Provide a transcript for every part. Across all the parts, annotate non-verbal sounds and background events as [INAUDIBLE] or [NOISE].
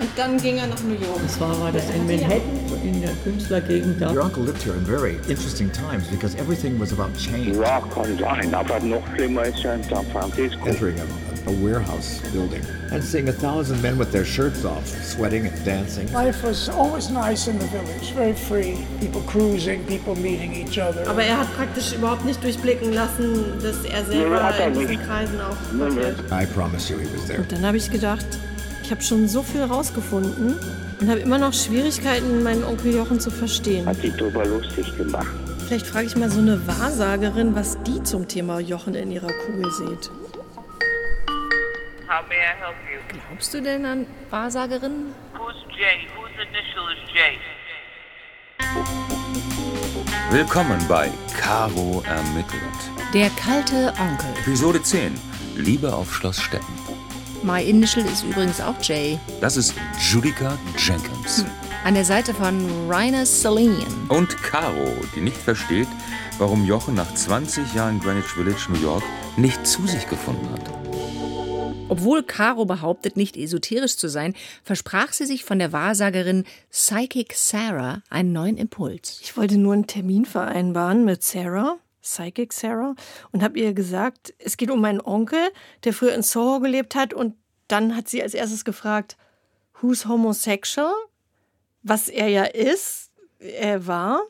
Und dann ging er nach New York. Das war, war das in Manhattan, in der Künstlergegend da. Your uncle lived here in very interesting times because everything was about change. Rock kann sein, aber noch schlimmer ist ja in San Francisco. Entering a, a warehouse building and seeing a thousand men with their shirts off, sweating and dancing. Life was always nice in the village, very free. People cruising, people meeting each other. Aber er hat praktisch überhaupt nicht durchblicken lassen, dass er selber er in diesen. Kreisen auch Nee. I promise you he was there. Und dann habe ich gedacht, ich habe schon so viel rausgefunden und habe immer noch Schwierigkeiten, meinen Onkel Jochen zu verstehen. Hat sich darüber lustig gemacht. Vielleicht frage ich mal so eine Wahrsagerin, was die zum Thema Jochen in ihrer Kugel sieht. How may I help you? Glaubst du denn an Wahrsagerinnen? Who's J? Whose initial is J? Willkommen bei Caro ermittelt. Der kalte Onkel. Episode 10. Liebe auf Schloss Steppen. My Initial ist übrigens auch Jay. Das ist Judica Jenkins. An der Seite von Rainer Celine. Und Caro, die nicht versteht, warum Jochen nach 20 Jahren Greenwich Village, New York, nicht zu sich gefunden hat. Obwohl Caro behauptet, nicht esoterisch zu sein, versprach sie sich von der Wahrsagerin Psychic Sarah einen neuen Impuls. Ich wollte nur einen Termin vereinbaren mit Sarah, Psychic Sarah, und habe ihr gesagt, es geht um meinen Onkel, der früher in Soho gelebt hat. Und dann hat sie als erstes gefragt, who's homosexual? Was er ja ist, er war.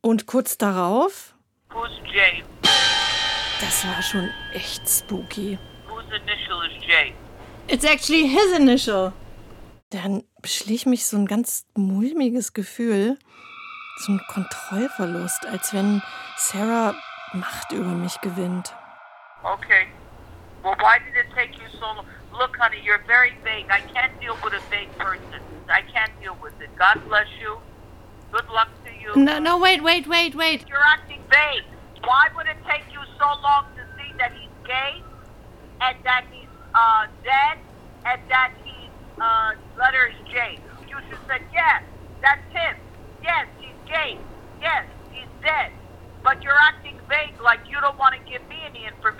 Und kurz darauf, Who's J? das war schon echt spooky. Whose initial is J? It's actually his initial. Dann beschlich mich so ein ganz mulmiges Gefühl, so ein Kontrollverlust, als wenn Sarah Macht über mich gewinnt. Okay. Well, why did it take you so long? Look, honey, you're very vague. I can't deal with a vague person. I can't deal with it. God bless you. Good luck to you. No, no, wait, wait, wait, wait. You're acting vague. Why would it take you so long to see that he's gay and that he's uh, dead and that he's uh, letter is J? You should have said, yes, that's him. Yes, he's gay. Yes, he's dead.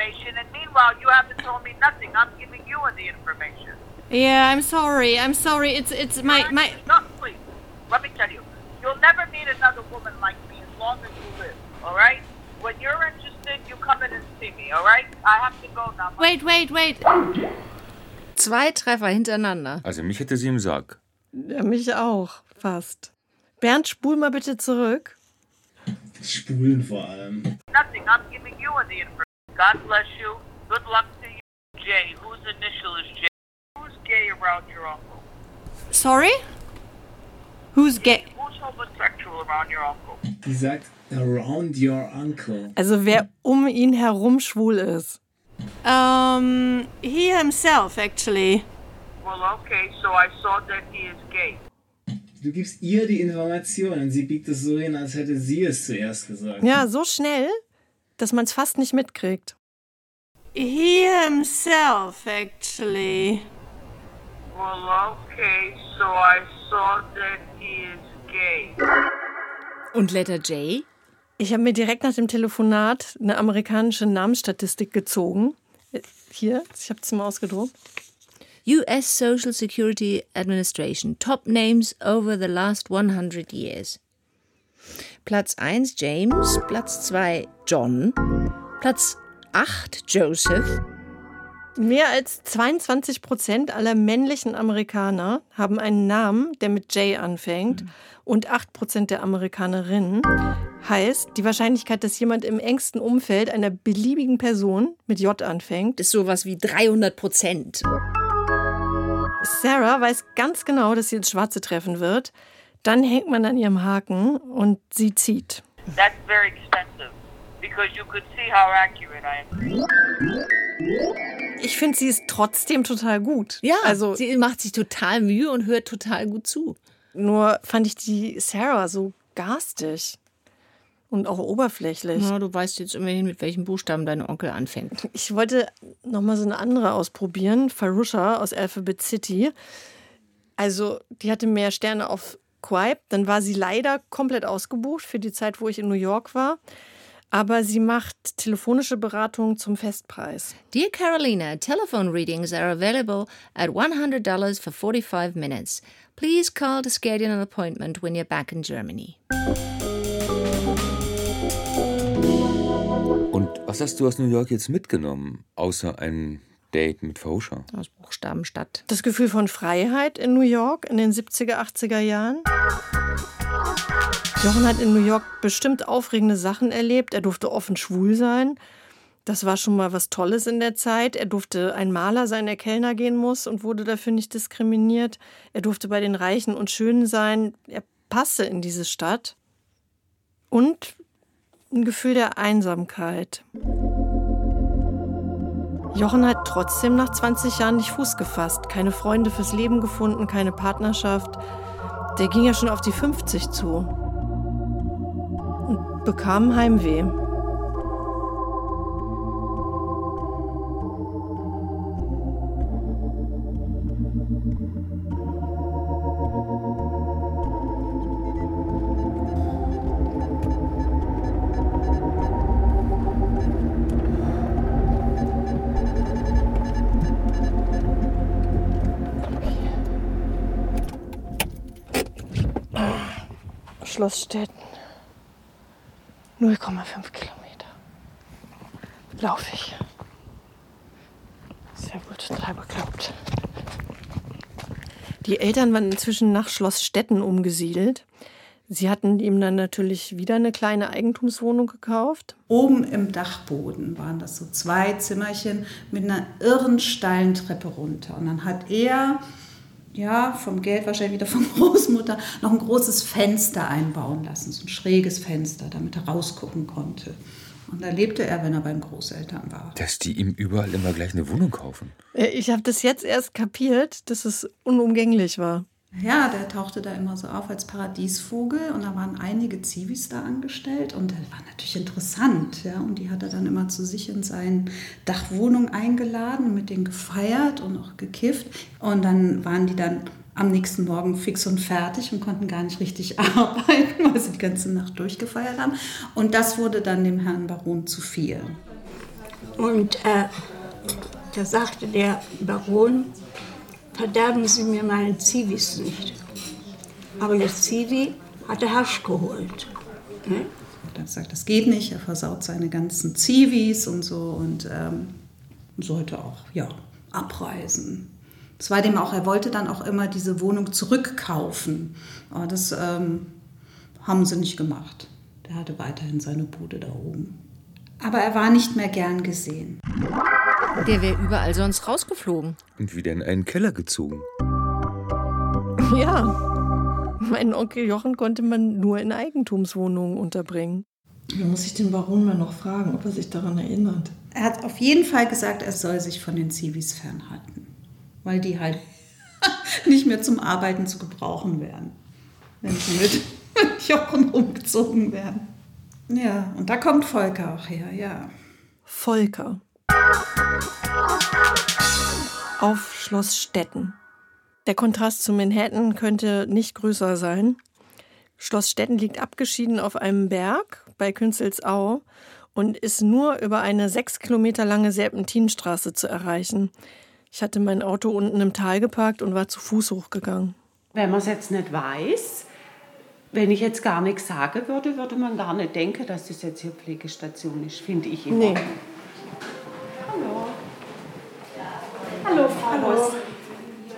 Information, and meanwhile, you haven't told me nothing. I'm giving you the information. Yeah, I'm sorry. I'm sorry. It's it's my my. No, please. Let me tell you, you'll never meet another woman like me as long as you live. All right? When you're interested, you come in and see me. All right? I have to go now. Wait, wait, wait. Zwei Treffer hintereinander. Also mich hätte sie im Sack. Ja, mich auch fast. Bernd, spul mal bitte zurück. Spulen vor allem. God bless you. Good luck to you. J. Whose initial is J? Who's gay around your uncle? Sorry? Who's gay? Who's homosexual around your uncle? Die sagt around your uncle. Also wer um ihn herum schwul ist. Um, he himself actually. Well, okay. So I saw that he is gay. Du gibst ihr die Information und sie biegt es so hin, als hätte sie es zuerst gesagt. Ja, so schnell, dass man es fast nicht mitkriegt. He himself actually. Well, okay. So I saw that he is gay. Und Letter J? Ich habe mir direkt nach dem Telefonat eine amerikanische Namensstatistik gezogen. Hier, ich habe es mal ausgedruckt. US Social Security Administration. Top Names over the last 100 years. Platz 1 James, Platz 2 John, Platz 8 Joseph, Mehr als 22 Prozent aller männlichen Amerikaner haben einen Namen, der mit J anfängt. Und 8 Prozent der Amerikanerinnen. Heißt, die Wahrscheinlichkeit, dass jemand im engsten Umfeld einer beliebigen Person mit J anfängt. ist sowas wie 300 Prozent. Sarah weiß ganz genau, dass sie ins Schwarze treffen wird. Dann hängt man an ihrem Haken und sie zieht. That's very expensive because you could see how accurate I am. Ich finde, sie ist trotzdem total gut. Ja, also sie macht sich total Mühe und hört total gut zu. nur fand ich die Sarah so garstig und auch oberflächlich. Ja, du weißt jetzt immerhin, mit welchem Buchstaben dein Onkel anfängt. Ich wollte noch mal so eine andere ausprobieren, Farusha aus Alphabet City. Also, die hatte mehr Sterne auf Quipe, dann war sie leider komplett ausgebucht für die Zeit, wo ich in New York war. aber sie macht telefonische Beratung zum Festpreis. Dear Carolina, telephone readings are available at $100 for 45 minutes. Please call to schedule an appointment when you're back in Germany. Und was hast du aus New York jetzt mitgenommen, außer ein Date mit Fauscher? Aus Buchstabenstadt. Das Gefühl von Freiheit in New York in den 70er, 80er Jahren. Jochen hat in New York bestimmt aufregende Sachen erlebt. Er durfte offen schwul sein. Das war schon mal was Tolles in der Zeit. Er durfte ein Maler sein, der Kellner gehen muss und wurde dafür nicht diskriminiert. Er durfte bei den Reichen und Schönen sein. Er passte in diese Stadt. Und ein Gefühl der Einsamkeit. Jochen hat trotzdem nach 20 Jahren nicht Fuß gefasst, keine Freunde fürs Leben gefunden, keine Partnerschaft. Der ging ja schon auf die 50 zu und bekam Heimweh. Schloss Stetten. 0,5 Kilometer. Laufe ich. Sehr gut, total bekloppt. Die Eltern waren inzwischen nach Schloss Stetten umgesiedelt. Sie hatten ihm dann natürlich wieder eine kleine Eigentumswohnung gekauft. Oben im Dachboden waren das so zwei Zimmerchen mit einer irren steilen Treppe runter. Und dann hat er ja, vom Geld wahrscheinlich wieder von [LAUGHS] Großmutter, noch ein großes Fenster einbauen lassen, so ein schräges Fenster, damit er rausgucken konnte. Und da lebte er, wenn er beim Großeltern war. Dass die ihm überall immer gleich eine Wohnung kaufen. Äh, Ich habe das jetzt erst kapiert, dass es unumgänglich war. Ja, der tauchte da immer so auf als Paradiesvogel und da waren einige Zivis da angestellt und das war natürlich interessant. Ja, und die hat er dann immer zu sich in seine Dachwohnung eingeladen mit denen gefeiert und auch gekifft. Und dann waren die dann am nächsten Morgen fix und fertig und konnten gar nicht richtig [LAUGHS] arbeiten, weil sie die ganze Nacht durchgefeiert haben. Und das wurde dann dem Herrn Baron zu viel. Und äh, da sagte der Baron, verderben Sie mir meine Zivis nicht. Aber der Zivi hatte Hasch geholt. Ne? Er sagt, das geht nicht, er versaut seine ganzen Zivis und so und ähm, sollte auch ja, abreisen. Das dem auch, er wollte dann auch immer diese Wohnung zurückkaufen. Aber das ähm, haben sie nicht gemacht. Der hatte weiterhin seine Bude da oben. Aber er war nicht mehr gern gesehen. Der wäre überall sonst rausgeflogen. Und wieder in einen Keller gezogen. [LAUGHS] Ja, meinen Onkel Jochen konnte man nur in Eigentumswohnungen unterbringen. Da muss ich den Baron mal noch fragen, ob er sich daran erinnert. Er hat auf jeden Fall gesagt, er soll sich von den Zivis fernhalten. Weil die halt [LAUGHS] nicht mehr zum Arbeiten zu gebrauchen wären. Wenn sie mit [LAUGHS] Jochen umgezogen werden. Ja, und da kommt Volker auch her, ja. Volker. Auf Schloss Stetten. Der Kontrast zu Manhattan könnte nicht größer sein. Schloss Stetten liegt abgeschieden auf einem Berg bei Künzelsau und ist nur über eine sechs Kilometer lange Serpentinstraße zu erreichen. Ich hatte mein Auto unten im Tal geparkt und war zu Fuß hochgegangen. Wenn man es jetzt nicht weiß, wenn ich jetzt gar nichts sagen würde, würde man gar nicht denken, dass das jetzt hier Pflegestation ist, finde ich immer. Nee. Hallo. Ross.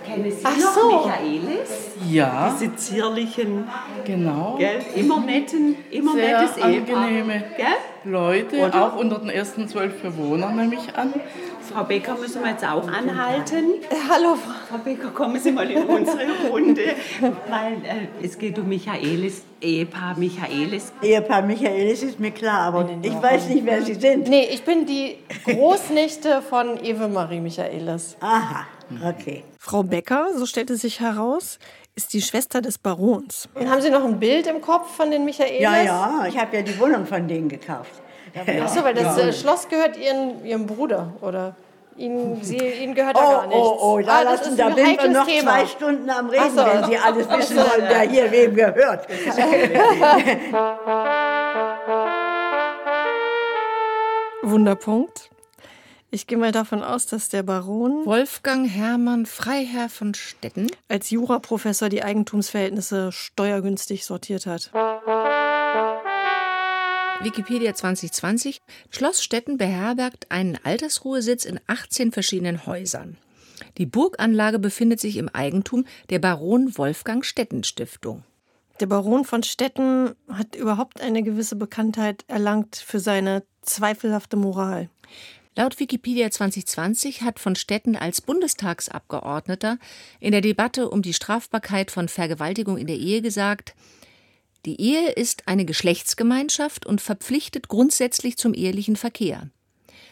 Kennen Sie Ach noch so. Michaelis? Ja. Diese zierlichen, Genau. gell? immer netten, immer Sehr nettes Ehepaar. angenehme Gell? Leute, Oder? auch unter den ersten zwölf Bewohnern nehme ich an. Frau Becker müssen wir jetzt auch anhalten. Hallo, Frau Becker, kommen Sie mal in unsere Runde, weil äh, es geht um Michaelis, Ehepaar Michaelis. Ehepaar Michaelis ist mir klar, aber ich weiß nicht, wer Sie sind. Nee, ich bin die Großnichte von Eve Marie Michaelis. Aha, okay. Frau Becker, so stellte sich heraus, ist die Schwester des Barons. Und haben Sie noch ein Bild im Kopf von den Michaelis? Ja, ja, ich habe ja die Wohnung von denen gekauft. Achso, weil das Ja. äh, Schloss gehört ihren, ihrem Bruder, oder? Ihnen, sie, ihnen gehört Oh, ja gar nichts. oh, oh, da, Ah, das lassen, da bin wir noch Thema. zwei Stunden am Reden, so. wenn Sie alles wissen wollen, wer hier wem gehört. [LAUGHS] [LAUGHS] Wunderpunkt. Ich gehe mal davon aus, dass der Baron Wolfgang Hermann Freiherr von Stetten als Juraprofessor die Eigentumsverhältnisse steuergünstig sortiert hat. Wikipedia 2020. Schloss Stetten beherbergt einen Altersruhesitz in 18 verschiedenen Häusern. Die Burganlage befindet sich im Eigentum der Baron Wolfgang Stetten Stiftung. Der Baron von Stetten hat überhaupt eine gewisse Bekanntheit erlangt für seine zweifelhafte Moral. Laut Wikipedia 2020 hat von Stetten als Bundestagsabgeordneter in der Debatte um die Strafbarkeit von Vergewaltigung in der Ehe gesagt, die Ehe ist eine Geschlechtsgemeinschaft und verpflichtet grundsätzlich zum ehelichen Verkehr.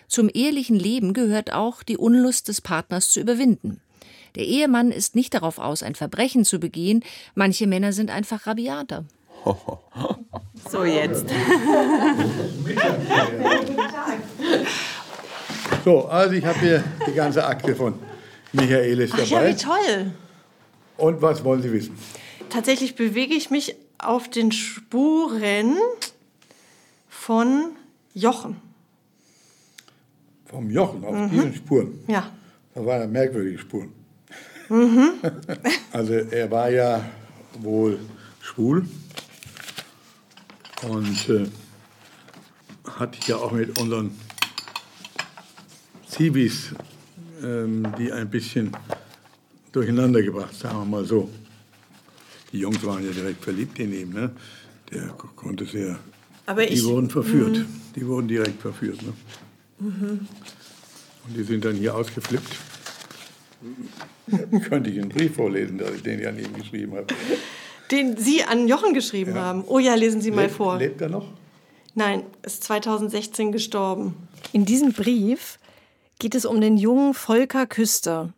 Zum ehelichen Leben gehört auch, die Unlust des Partners zu überwinden. Der Ehemann ist nicht darauf aus, ein Verbrechen zu begehen. Manche Männer sind einfach rabiater. [LAUGHS] So jetzt. [LAUGHS] [LAUGHS] So, also ich habe hier die ganze Akte von Michaelis Ach ja, dabei. wie toll. Und was wollen Sie wissen? Tatsächlich bewege ich mich auf den Spuren von Jochen. Vom Jochen auf Mhm. diesen Spuren. Ja. Das waren ja merkwürdige Spuren. Mhm. [LAUGHS] Also er war ja wohl schwul und äh, hat ja auch mit unseren Zivis ähm, die ein bisschen durcheinander gebracht, sagen wir mal so. Die Jungs waren ja direkt verliebt in ihn, ne? Der ko- konnte sehr. Aber die ich- wurden verführt. Mhm. Die wurden direkt verführt, ne? Mhm. Und die sind dann hier ausgeflippt. [LAUGHS] Könnte ich einen Brief vorlesen, dass ich den ja an ihn geschrieben habe. Den Sie an Jochen geschrieben haben. Oh ja, lesen Sie mal Lebt- vor. Lebt er noch? Nein, ist 2016 gestorben. In diesem Brief geht es um den jungen Volker Küster.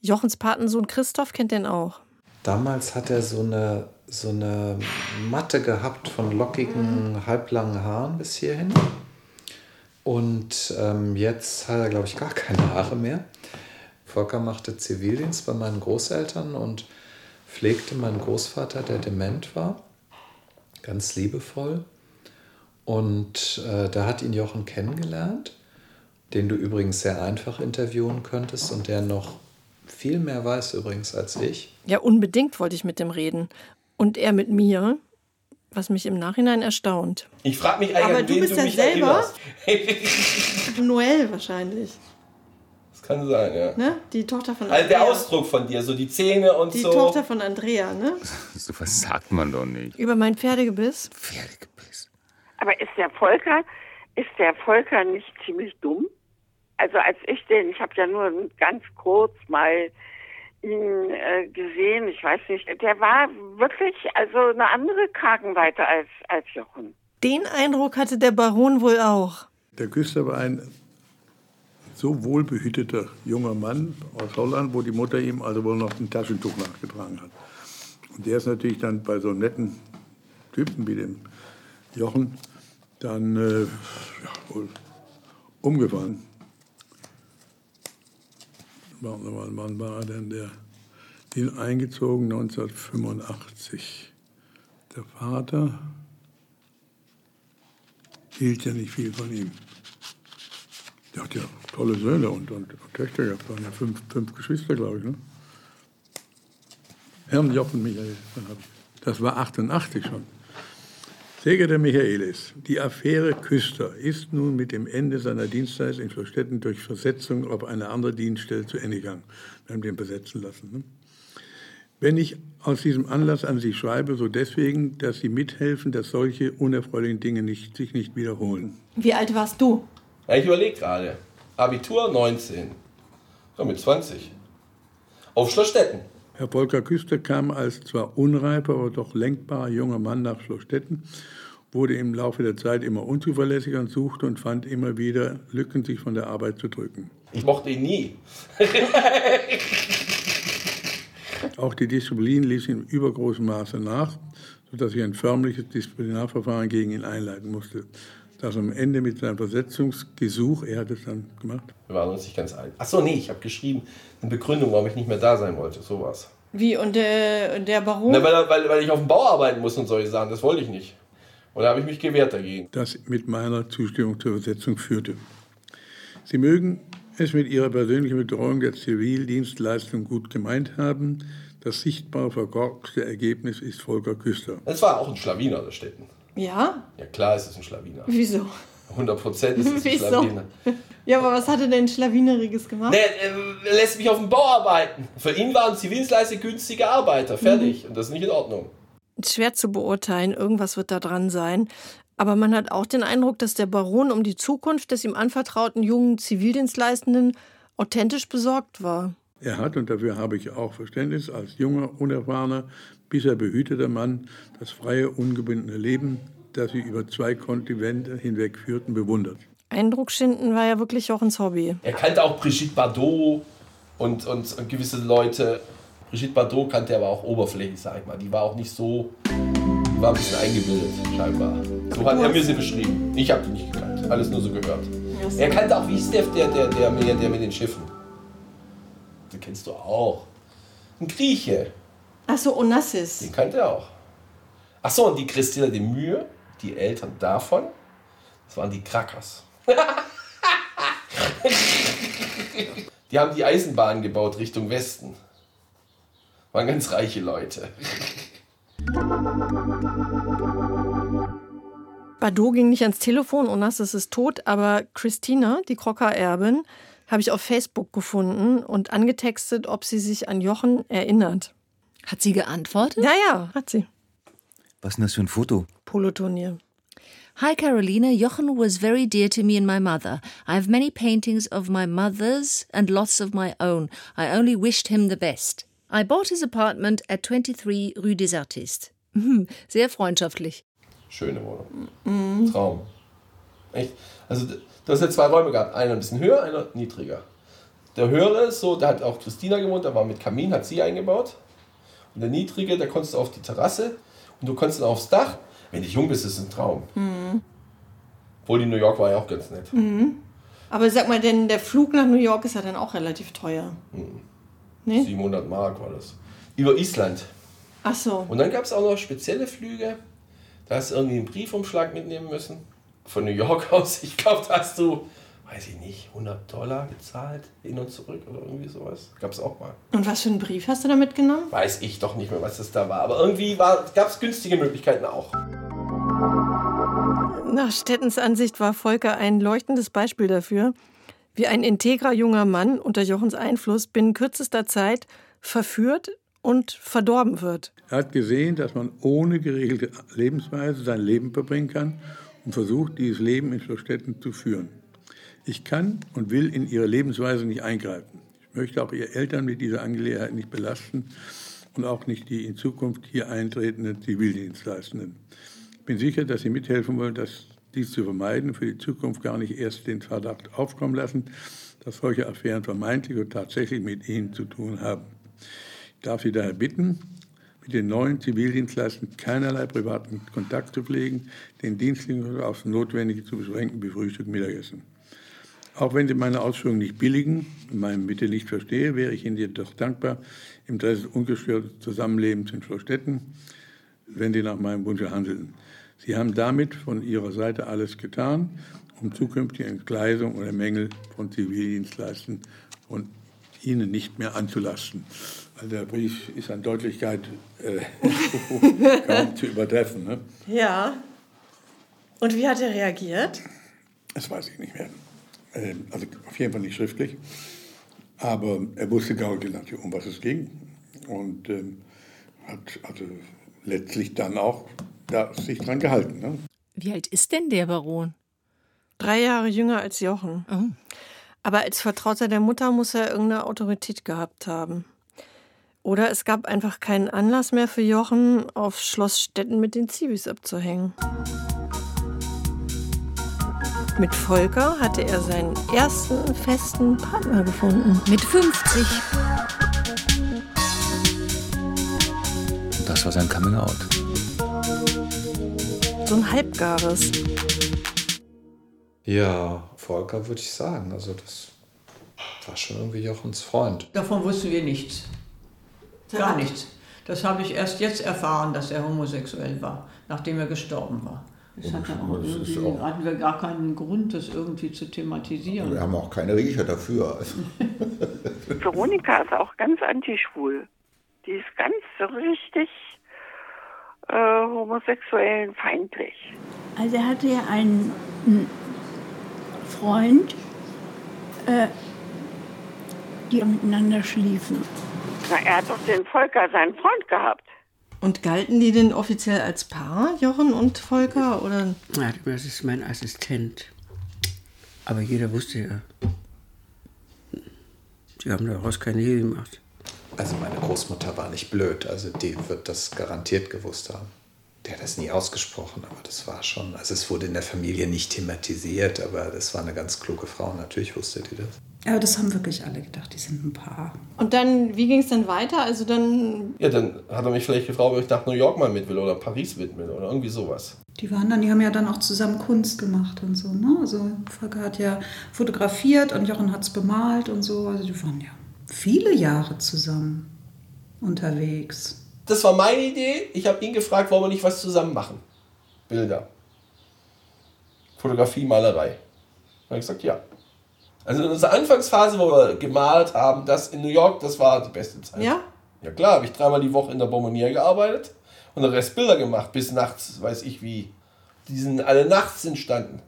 Jochens Patensohn Christoph kennt den auch. Damals hat er so eine, so eine Matte gehabt von lockigen, halblangen Haaren bis hierhin. Und ähm, jetzt hat er, glaube ich, gar keine Haare mehr. Volker machte Zivildienst bei meinen Großeltern und pflegte meinen Großvater, der dement war. Ganz liebevoll. Und äh, da hat ihn Jochen kennengelernt, den du übrigens sehr einfach interviewen könntest und der noch viel mehr weiß übrigens als ich. Ja, unbedingt wollte ich mit dem reden. Und er mit mir, was mich im Nachhinein erstaunt. Ich frage mich eigentlich, Aber du bist du ja mich selber-. [LAUGHS] Noel wahrscheinlich. Das kann sein, ja. Ne? Die Tochter von Also der Andrea. Ausdruck von dir, so die Zähne und Die so. Tochter von Andrea, ne? So was sagt man doch nicht. Über mein Pferdegebiss. Aber ist der Volker, ist der Volker nicht ziemlich dumm? Also als ich den, ich habe ja nur ganz kurz mal ihn äh, gesehen, ich weiß nicht, der war wirklich also eine andere Kragenweite als, als Jochen. Den Eindruck hatte der Baron wohl auch. Der Küster war ein so wohlbehüteter junger Mann aus Holland, wo die Mutter ihm also wohl noch ein Taschentuch nachgetragen hat. Und der ist natürlich dann bei so einem netten Typen wie dem Jochen dann äh, ja, wohl mal, Wann war denn der? Den eingezogen 1985. Der Vater hielt ja nicht viel von ihm. Der hat ja tolle Söhne und, und, und Töchter gehabt. waren ja fünf, fünf Geschwister, glaube ich. Ne? Herrn Jochen Michael. Das war 88 schon. Sehr geehrter Michaelis, die Affäre Küster ist nun mit dem Ende seiner Dienstzeit in Schlossstetten durch Versetzung auf eine andere Dienststelle zu Ende gegangen. Wir haben den besetzen lassen. Ne? Wenn ich aus diesem Anlass an Sie schreibe, so deswegen, dass Sie mithelfen, dass solche unerfreulichen Dinge nicht, sich nicht wiederholen. Wie alt warst du? Ja, ich überlege gerade. Abitur 19. Ja, mit 20. Auf Schlossstetten. Herr Volker Küster kam als zwar unreifer, aber doch lenkbarer junger Mann nach Schlossstetten, wurde im Laufe der Zeit immer unzuverlässiger und suchte und fand immer wieder Lücken, sich von der Arbeit zu drücken. Ich mochte ihn nie. [LAUGHS] Auch die Disziplin ließ in übergroßem Maße nach, sodass ich ein förmliches Disziplinarverfahren gegen ihn einleiten musste. Das am Ende mit seinem Versetzungsgesuch, er hat es dann gemacht, Wir waren uns nicht ganz einig. Achso, nee, ich habe geschrieben, eine Begründung, warum ich nicht mehr da sein wollte. Sowas. Wie, und der, der Baron? Na, weil, weil, weil ich auf dem Bau arbeiten muss und solche Sachen. Das wollte ich nicht. Und da habe ich mich gewehrt dagegen. Das mit meiner Zustimmung zur Übersetzung führte. Sie mögen es mit ihrer persönlichen Betreuung der Zivildienstleistung gut gemeint haben. Das sichtbar verkorkste Ergebnis ist Volker Küster. Es war auch ein Schlawiner, der Städten. Ja? Ja, klar ist es ein Schlawiner. Wieso? 100 Prozent ist es ein [LAUGHS] Wieso? Schlawiner. Ja, aber was hat er denn Schlawineriges gemacht? Der äh, lässt mich auf dem Bau arbeiten. Für ihn waren Zivildienstleister günstige Arbeiter. Fertig. Und das ist nicht in Ordnung. Schwer zu beurteilen, irgendwas wird da dran sein. Aber man hat auch den Eindruck, dass der Baron um die Zukunft des ihm anvertrauten jungen Zivildienstleistenden authentisch besorgt war. Er hat, und dafür habe ich auch Verständnis, als junger, unerfahrener, bisher behüteter Mann das freie, ungebundene Leben, das sie über zwei Kontinente hinweg führten, bewundert. Eindruck schinden war ja wirklich Jochens Hobby. Er kannte auch Brigitte Bardot und, und, und gewisse Leute. Brigitte Bardot kannte er aber auch oberflächlich, sag ich mal. Die war auch nicht so. Die war ein bisschen eingebildet, scheinbar. So hat er mir sie beschrieben. Ich habe die nicht gekannt. Alles nur so gehört. Er kannte auch, wie hieß der, der, der, der, der, der mit den Schiffen? Den kennst du auch. Ein Grieche. Achso, Onassis. Den kannte er auch. Achso, und die Christina de Mühe, die Eltern davon, das waren die Krakers. [LAUGHS] die haben die Eisenbahn gebaut Richtung Westen. Waren ganz reiche Leute. Bardot ging nicht ans Telefon, Onassis ist tot, aber Christina, die Crocker-Erbin, habe ich auf Facebook gefunden und angetextet, ob sie sich an Jochen erinnert. Hat sie geantwortet? Ja, ja, hat sie. Was ist denn das für ein Foto? Poloturnier. Hi, Carolina. Jochen was very dear to me and my mother. I have many paintings of my mother's and lots of my own. I only wished him the best. I bought his apartment at 23 Rue des Artistes. Hm, Sehr freundschaftlich. Schöne Wohnung. Traum. Echt. Also, du hast ja zwei Räume gehabt. Einer ein bisschen höher, einer niedriger. Der höhere ist so, da hat auch Christina gewohnt, da war mit Kamin, hat sie eingebaut. Und der niedrige, da konntest du auf die Terrasse und du konntest dann aufs Dach. Wenn du jung bist, ist es ein Traum. Mhm. Obwohl die New York war ja auch ganz nett. Mhm. Aber sag mal, denn der Flug nach New York ist ja dann auch relativ teuer. Mhm. Nee? 700 Mark war das. Über Island. Ach so. Und dann gab es auch noch spezielle Flüge. Da hast du irgendwie einen Briefumschlag mitnehmen müssen. Von New York [LAUGHS] aus. Ich glaube, da hast du, weiß ich nicht, 100 Dollar gezahlt, hin und zurück oder irgendwie sowas. Gab es auch mal. Und was für einen Brief hast du da mitgenommen? Weiß ich doch nicht mehr, was das da war. Aber irgendwie gab es günstige Möglichkeiten auch. Nach Stettens Ansicht war Volker ein leuchtendes Beispiel dafür, wie ein integrer junger Mann unter Jochens Einfluss binnen kürzester Zeit verführt und verdorben wird. Er hat gesehen, dass man ohne geregelte Lebensweise sein Leben verbringen kann und versucht, dieses Leben in Schlossstetten zu führen. Ich kann und will in ihre Lebensweise nicht eingreifen. Ich möchte auch ihre Eltern mit dieser Angelegenheit nicht belasten und auch nicht die in Zukunft hier eintretenden Zivildienstleistenden. Ich bin sicher, dass Sie mithelfen wollen, das, dies zu vermeiden für die Zukunft gar nicht erst den Verdacht aufkommen lassen, dass solche Affären vermeintlich und tatsächlich mit Ihnen zu tun haben. Ich darf Sie daher bitten, mit den neuen Zivildienstleistern keinerlei privaten Kontakt zu pflegen, den dienstlichen aufs Notwendige zu beschränken wie Frühstück, Mittagessen. Auch wenn Sie meine Ausführungen nicht billigen und meine Bitte nicht verstehe, wäre ich Ihnen jedoch dankbar im Interesse des ungestörten Zusammenlebens in Schlossstetten, wenn Sie nach meinem Wunsch handeln. Sie haben damit von Ihrer Seite alles getan, um zukünftige Entgleisung oder Mängel von Zivildienstleistern von Ihnen nicht mehr anzulasten. Also der Brief ist an Deutlichkeit äh, [LAUGHS] kaum zu übertreffen. Ne? Ja. Und wie hat er reagiert? Das weiß ich nicht mehr. Ähm, Also auf jeden Fall nicht schriftlich. Aber er wusste Gaudi natürlich, um was es ging. Und ähm, hat also letztlich dann auch da sich dran gehalten. Ne? Wie alt ist denn der Baron? Drei Jahre jünger als Jochen. Oh. Aber als Vertrauter der Mutter muss er irgendeine Autorität gehabt haben. Oder es gab einfach keinen Anlass mehr für Jochen, auf Schloss Stetten mit den Zivis abzuhängen. Mit Volker hatte er seinen ersten festen Partner gefunden. Mit 50. Und das war sein Coming Out. So ein halbgares. Ja, Volker würde ich sagen. Also das war schon irgendwie Jochens Freund. Davon wussten wir nichts. Gar nichts. Das habe ich erst jetzt erfahren, dass er homosexuell war, nachdem er gestorben war. Das hat ja auch irgendwie, hatten wir gar keinen Grund, das irgendwie zu thematisieren. Wir haben auch keine Riecher dafür. [LAUGHS] Veronika ist auch ganz antischwul. Die ist ganz so richtig äh, homosexuellen feindlich. Also er hatte ja einen, einen Freund, äh, die miteinander schliefen. Na, er hat doch den Volker, seinen Freund gehabt. Und galten die denn offiziell als Paar, Jochen und Volker? Oder? Ja, das ist mein Assistent. Aber jeder wusste ja. Sie haben daraus keine Ehe gemacht. Also meine Großmutter war nicht blöd, also die wird das garantiert gewusst haben. Der hat das nie ausgesprochen, aber das war schon, also es wurde in der Familie nicht thematisiert, aber das war eine ganz kluge Frau, natürlich wusste die das. Ja, das haben wirklich alle gedacht, die sind ein Paar. Und dann, wie ging es dann weiter? Also dann. Ja, dann hat er mich vielleicht gefragt, ob ich nach New York mal mit will oder Paris mit will oder irgendwie sowas. Die waren dann, die haben ja dann auch zusammen Kunst gemacht und so, ne? Also Volker hat ja fotografiert und Jochen hat es bemalt und so. Also die waren ja viele Jahre zusammen unterwegs. Das war meine Idee. Ich habe ihn gefragt, wollen wir nicht was zusammen machen? Bilder. Fotografie, Malerei. Dann habe ich gesagt, ja. Also in unserer Anfangsphase, wo wir gemalt haben, das in New York, das war die beste Zeit. Ja? Ja klar, habe ich dreimal die Woche in der Bonbonniere gearbeitet und den Rest Bilder gemacht, bis nachts, weiß ich wie. Die sind alle nachts entstanden.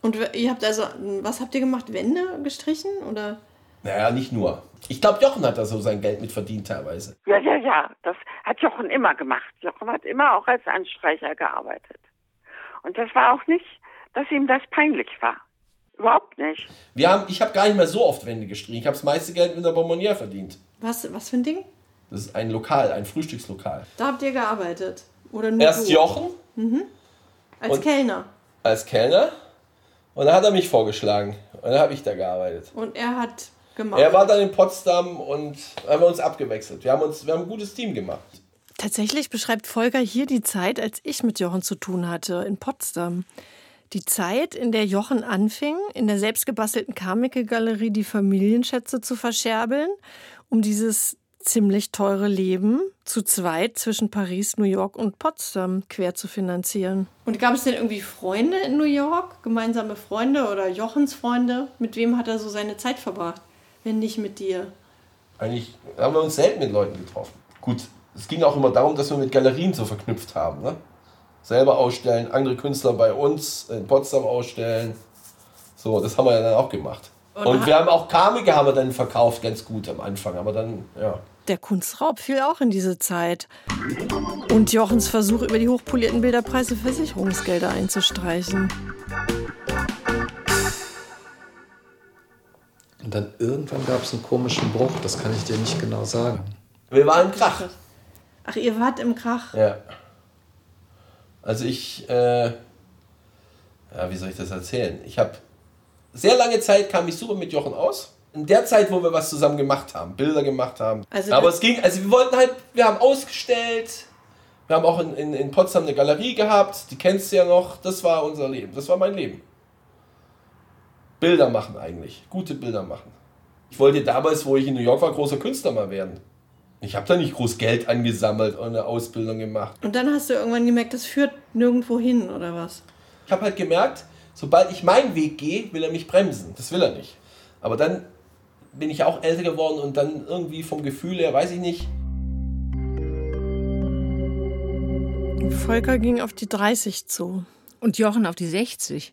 Und ihr habt also, was habt ihr gemacht? Wände gestrichen? Oder? Naja, nicht nur. Ich glaube, Jochen hat da so sein Geld mit verdient teilweise. Ja, ja, ja, das hat Jochen immer gemacht. Jochen hat immer auch als Anstreicher gearbeitet. Und das war auch nicht, dass ihm das peinlich war. Überhaupt nicht. Wir haben, ich habe gar nicht mehr so oft Wände gestrichen. Ich habe das meiste Geld mit der Bonbonniere verdient. Was, was für ein Ding? Das ist ein Lokal, ein Frühstückslokal. Da habt ihr gearbeitet? Oder nur Erst du? Jochen Mhm. Als Und- Kellner. als Kellner und dann hat er mich vorgeschlagen und dann habe ich da gearbeitet. Und er hat gemacht. Er war dann in Potsdam und haben wir uns abgewechselt. Wir haben uns, wir haben ein gutes Team gemacht. Tatsächlich beschreibt Volker hier die Zeit, als ich mit Jochen zu tun hatte, in Potsdam. Die Zeit, in der Jochen anfing, in der selbstgebastelten Karmicke-Galerie die Familienschätze zu verscherbeln, um dieses ziemlich teure Leben zu zweit zwischen Paris, New York und Potsdam quer zu finanzieren. Und gab es denn irgendwie Freunde in New York? Gemeinsame Freunde oder Jochens Freunde? Mit wem hat er so seine Zeit verbracht? Wenn nicht mit dir? Eigentlich haben wir uns selten mit Leuten getroffen. Gut, es ging auch immer darum, dass wir mit Galerien so verknüpft haben. Ne? Selber ausstellen, andere Künstler bei uns in Potsdam ausstellen. So, das haben wir ja dann auch gemacht. Und Und wir haben auch Karmike haben wir dann verkauft, ganz gut am Anfang. Aber dann, ja. Der Kunstraub fiel auch in diese Zeit. Und Jochens Versuch, über die hochpolierten Bilderpreise Versicherungsgelder einzustreichen. Und dann irgendwann gab es einen komischen Bruch, das kann ich dir nicht genau sagen. Wir waren im Krach. Ach, ihr wart im Krach. Ja. Also ich, äh, ja, wie soll ich das erzählen? Ich habe sehr lange Zeit kam ich super mit Jochen aus. In der Zeit, wo wir was zusammen gemacht haben, Bilder gemacht haben. Also Aber es ging, also wir wollten halt, wir haben ausgestellt. Wir haben auch in, in, in Potsdam eine Galerie gehabt, die kennst du ja noch. Das war unser Leben, das war mein Leben. Bilder machen eigentlich, gute Bilder machen. Ich wollte damals, wo ich in New York war, großer Künstler mal werden. Ich habe da nicht groß Geld angesammelt und eine Ausbildung gemacht. Und dann hast du irgendwann gemerkt, das führt nirgendwo hin, oder was? Ich habe halt gemerkt, sobald ich meinen Weg gehe, will er mich bremsen. Das will er nicht. Aber dann bin ich auch älter geworden und dann irgendwie vom Gefühl her, weiß ich nicht, Volker ging auf die 30 zu. Und Jochen auf die 60.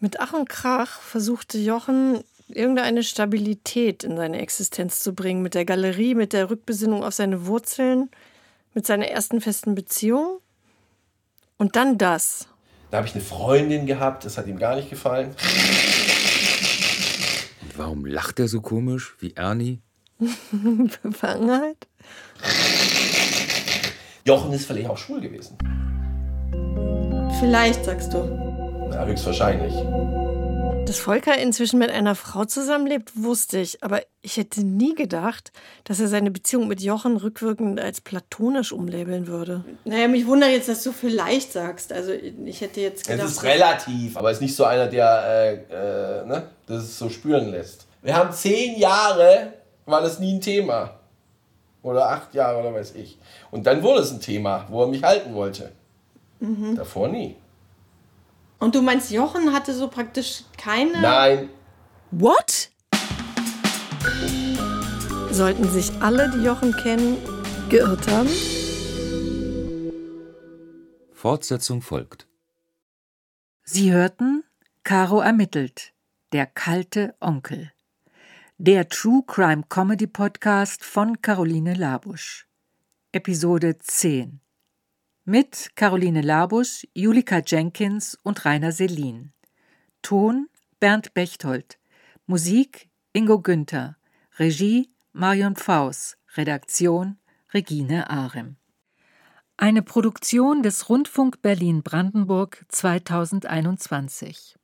Mit Ach und Krach versuchte Jochen irgendeine Stabilität in seine Existenz zu bringen. Mit der Galerie, mit der Rückbesinnung auf seine Wurzeln, mit seiner ersten festen Beziehung. Und dann das. da habe ich eine Freundin gehabt, das hat ihm gar nicht gefallen. Und warum lacht er so komisch wie Ernie? [LAUGHS] Befangenheit? Jochen ist vielleicht auch schwul gewesen. Vielleicht, sagst du. Ja, höchstwahrscheinlich. Dass Volker inzwischen mit einer Frau zusammenlebt, wusste ich, aber ich hätte nie gedacht, dass er seine Beziehung mit Jochen rückwirkend als platonisch umlabeln würde. Naja, mich wundert jetzt, dass du vielleicht sagst. Also ich hätte jetzt Es gedacht. ist relativ, aber er ist nicht so einer, der äh, äh, ne, das es so spüren lässt. Wir haben zehn Jahre, war das nie ein Thema. Oder acht Jahre oder weiß ich. Und dann wurde es ein Thema, wo er mich halten wollte. Mhm. Davor nie. Und du meinst, Jochen hatte so praktisch keine. Nein. What? Sollten sich alle, die Jochen kennen, geirrt haben? Fortsetzung folgt. Sie hörten Caro ermittelt, der kalte Onkel. Der True Crime Comedy Podcast von Caroline Labusch. Episode 10. Mit Caroline Labusch, Julika Jenkins und Rainer Selin. Ton Bernd Bechtold. Musik Ingo Günther. Regie Marion Pfaus. Redaktion Regine Arem. Eine Produktion des Rundfunk Berlin Brandenburg 2021.